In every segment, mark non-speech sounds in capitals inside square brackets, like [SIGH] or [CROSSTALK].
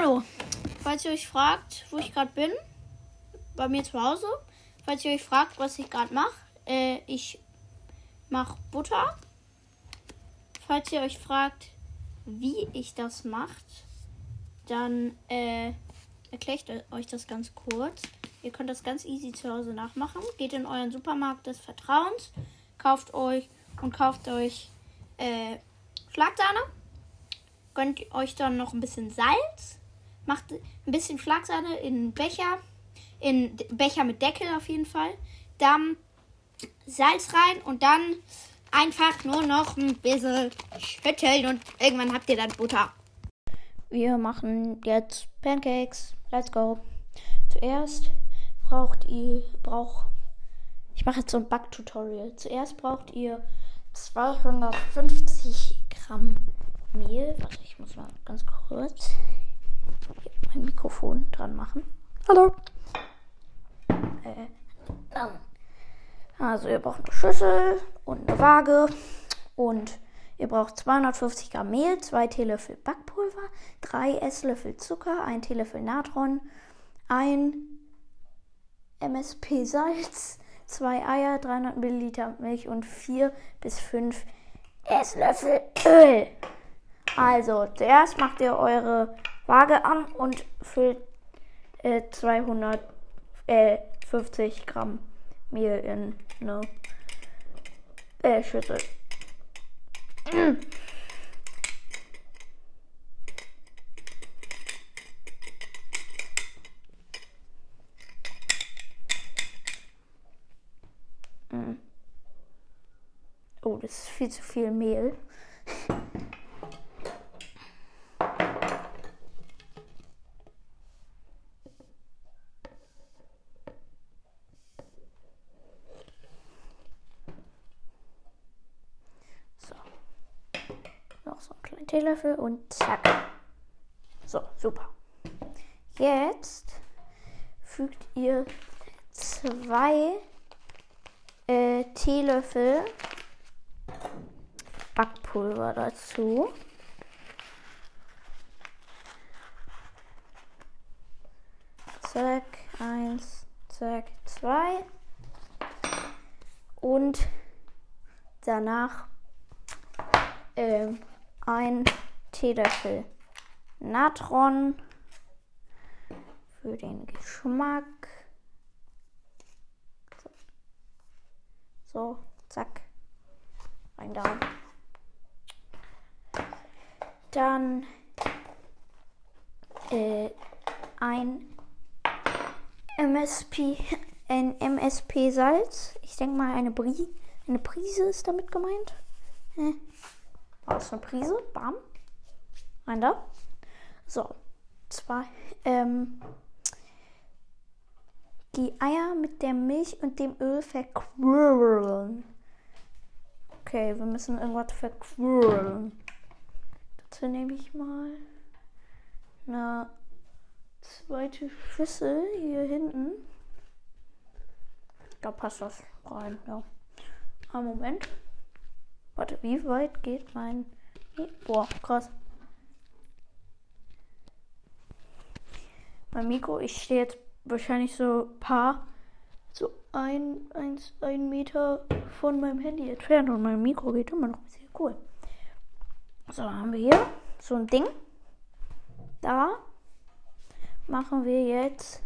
Hallo. Falls ihr euch fragt, wo ich gerade bin, bei mir zu Hause. Falls ihr euch fragt, was ich gerade mache, äh, ich mache Butter. Falls ihr euch fragt, wie ich das macht, dann äh, erkläre ich euch das ganz kurz. Ihr könnt das ganz easy zu Hause nachmachen. Geht in euren Supermarkt des Vertrauens, kauft euch und kauft euch äh, Schlagsahne. Gönnt euch dann noch ein bisschen Salz. Macht ein bisschen Schlagsahne in einen Becher. In Becher mit Deckel auf jeden Fall. Dann Salz rein und dann einfach nur noch ein bisschen schütteln und irgendwann habt ihr dann Butter. Wir machen jetzt Pancakes. Let's go. Zuerst braucht ihr braucht ich mache jetzt so ein Backtutorial. Zuerst braucht ihr 250 Gramm Mehl. Warte, ich muss mal ganz kurz Machen. Hallo. Äh, also ihr braucht eine Schüssel und eine Waage und ihr braucht 250 Gramm Mehl, 2 Teelöffel Backpulver, 3 Esslöffel Zucker, 1 Teelöffel Natron, 1 MSP Salz, 2 Eier, 300 Milliliter Milch und 4 bis 5 Esslöffel Öl. Also, zuerst macht ihr eure Waage an und füllt äh, 250 Gramm Mehl in eine äh, Schüssel. Oh, das ist viel zu viel Mehl. [LAUGHS] So. Noch so einen kleinen Teelöffel und zack. So, super. Jetzt fügt ihr zwei äh, Teelöffel Backpulver dazu. Zack, eins, zack, zwei. Und danach ähm, ein Teelöffel Natron für den Geschmack. So, zack. Rein da. Dann äh, ein MSP, ein MSP Salz. Ich denke mal eine Brie, eine Prise ist damit gemeint. Äh. Aus eine Prise, bam. Rein da. So, zwei. Ähm, die Eier mit der Milch und dem Öl verquirlen. Okay, wir müssen irgendwas verquirlen. Dazu nehme ich mal eine zweite Schüssel hier hinten. Da passt das rein, ja. Ein Moment. Warte, wie weit geht mein. Boah, krass. Mein Mikro, ich stehe jetzt wahrscheinlich so ein paar, so ein, eins, ein Meter von meinem Handy entfernt und mein Mikro geht immer noch sehr cool. So, haben wir hier so ein Ding. Da machen wir jetzt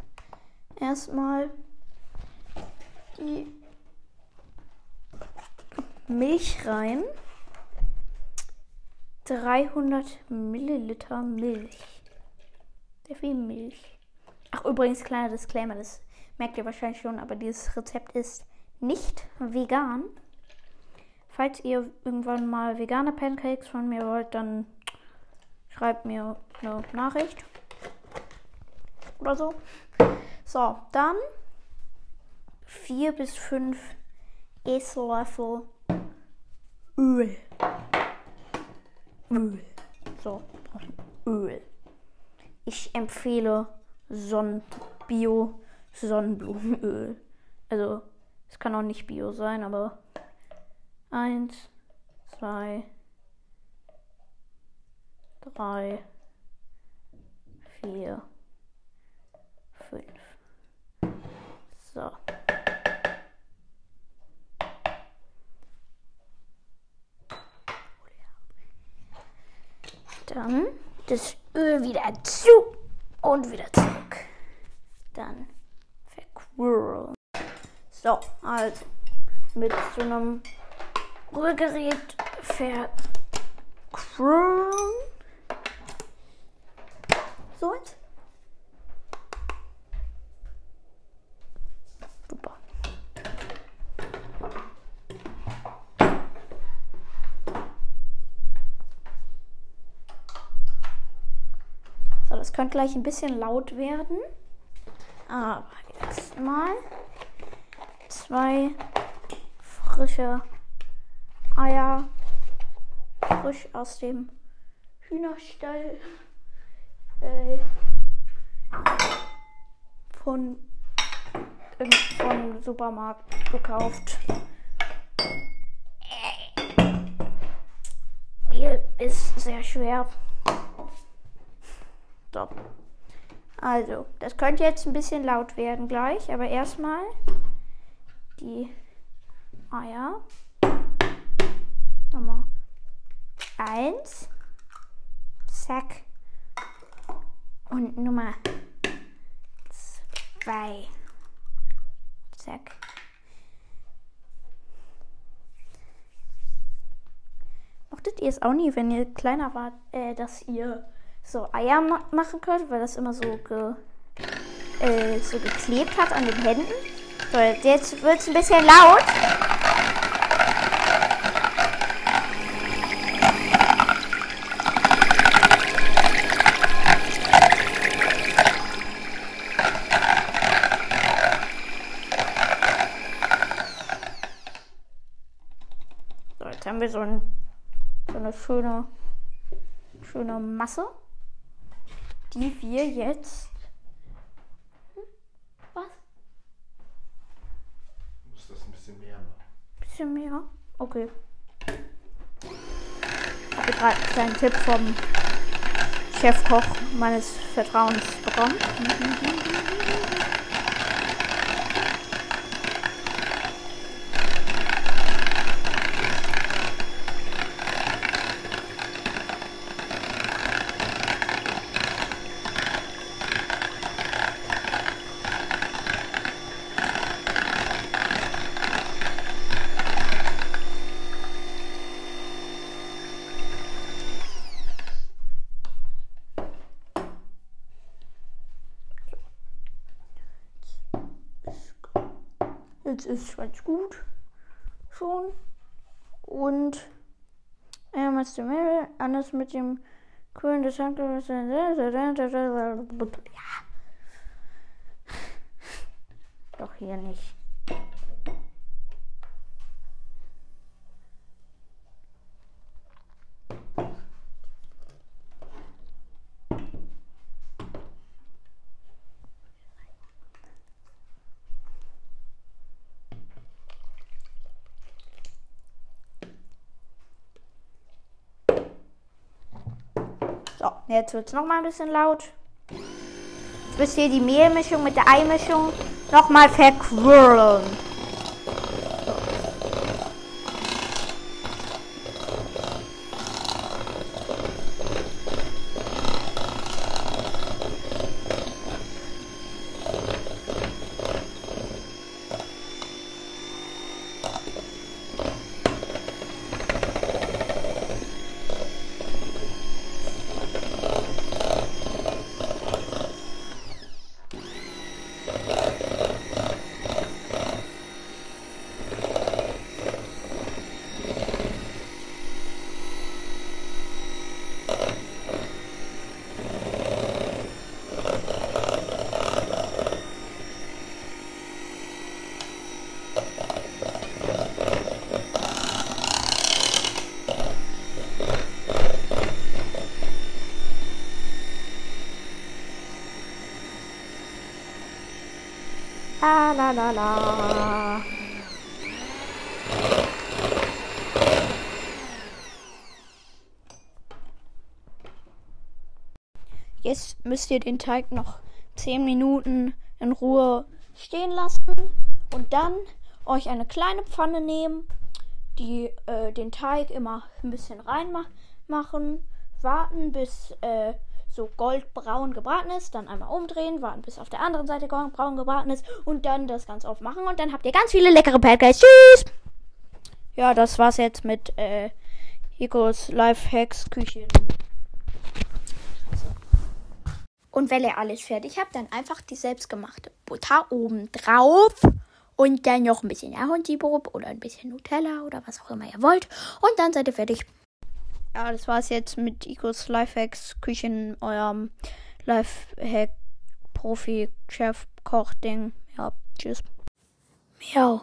erstmal die Milch rein. 300 Milliliter Milch. Sehr viel Milch. Ach, übrigens, kleiner Disclaimer, das merkt ihr wahrscheinlich schon, aber dieses Rezept ist nicht vegan. Falls ihr irgendwann mal vegane Pancakes von mir wollt, dann schreibt mir eine Nachricht. Oder so. So, dann 4 bis 5 Esslöffel Öl. Öl. So, Öl. Ich empfehle Sonnen Bio Sonnenblumenöl. Also, es kann auch nicht Bio sein, aber eins, zwei, drei, vier, fünf. So. Dann das Öl wieder zu und wieder zurück. Dann verquirlen. So, also mit so einem Rührgerät verquirlen. So jetzt. Könnte gleich ein bisschen laut werden. Aber jetzt mal zwei frische Eier frisch aus dem Hühnerstall äh, von vom Supermarkt gekauft. Mehl ist sehr schwer. So. Also, das könnte jetzt ein bisschen laut werden gleich, aber erstmal die Eier. Nummer 1. Zack. Und Nummer 2. Zack. Mochtet ihr es auch nie, wenn ihr kleiner wart, äh, dass ihr so Eier ma machen könnt, weil das immer so, ge äh, so geklebt hat an den Händen? So, jetzt wird es ein bisschen laut. So, jetzt haben wir so, ein, so eine schöne, schöne Masse, die wir jetzt. Hm? Was? Du musst das ein bisschen mehr machen. Bisschen mehr? Okay. Habe ich gerade einen kleinen Tipp vom Chefkoch meines Vertrauens bekommen. Jetzt ist ganz gut. Schon. Und einmal zum Mehl, anders mit dem Kühlen des Handgriffes. Ja. Doch hier nicht. So, jetzt wird es nochmal ein bisschen laut. Jetzt müsst ihr die Mehlmischung mit der Eimischung nochmal verquirlen. La la la. Jetzt müsst ihr den Teig noch 10 Minuten in Ruhe stehen lassen und dann euch eine kleine Pfanne nehmen, die äh, den Teig immer ein bisschen reinmachen, warten bis äh, so goldbraun gebraten ist, dann einmal umdrehen, warten bis auf der anderen Seite braun gebraten ist und dann das Ganze aufmachen und dann habt ihr ganz viele leckere Pancakes. Tschüss! Ja, das war's jetzt mit äh, Hikos Lifehacks Küchen. Und wenn ihr alles fertig habt, dann einfach die selbstgemachte Butter oben drauf und dann noch ein bisschen Ahornsirup oder ein bisschen Nutella oder was auch immer ihr wollt. Und dann seid ihr fertig. Ja, das war's jetzt mit Icos Lifehacks Küchen, eurem Lifehack Profi Chef Koch Ding. Ja, tschüss. Miau.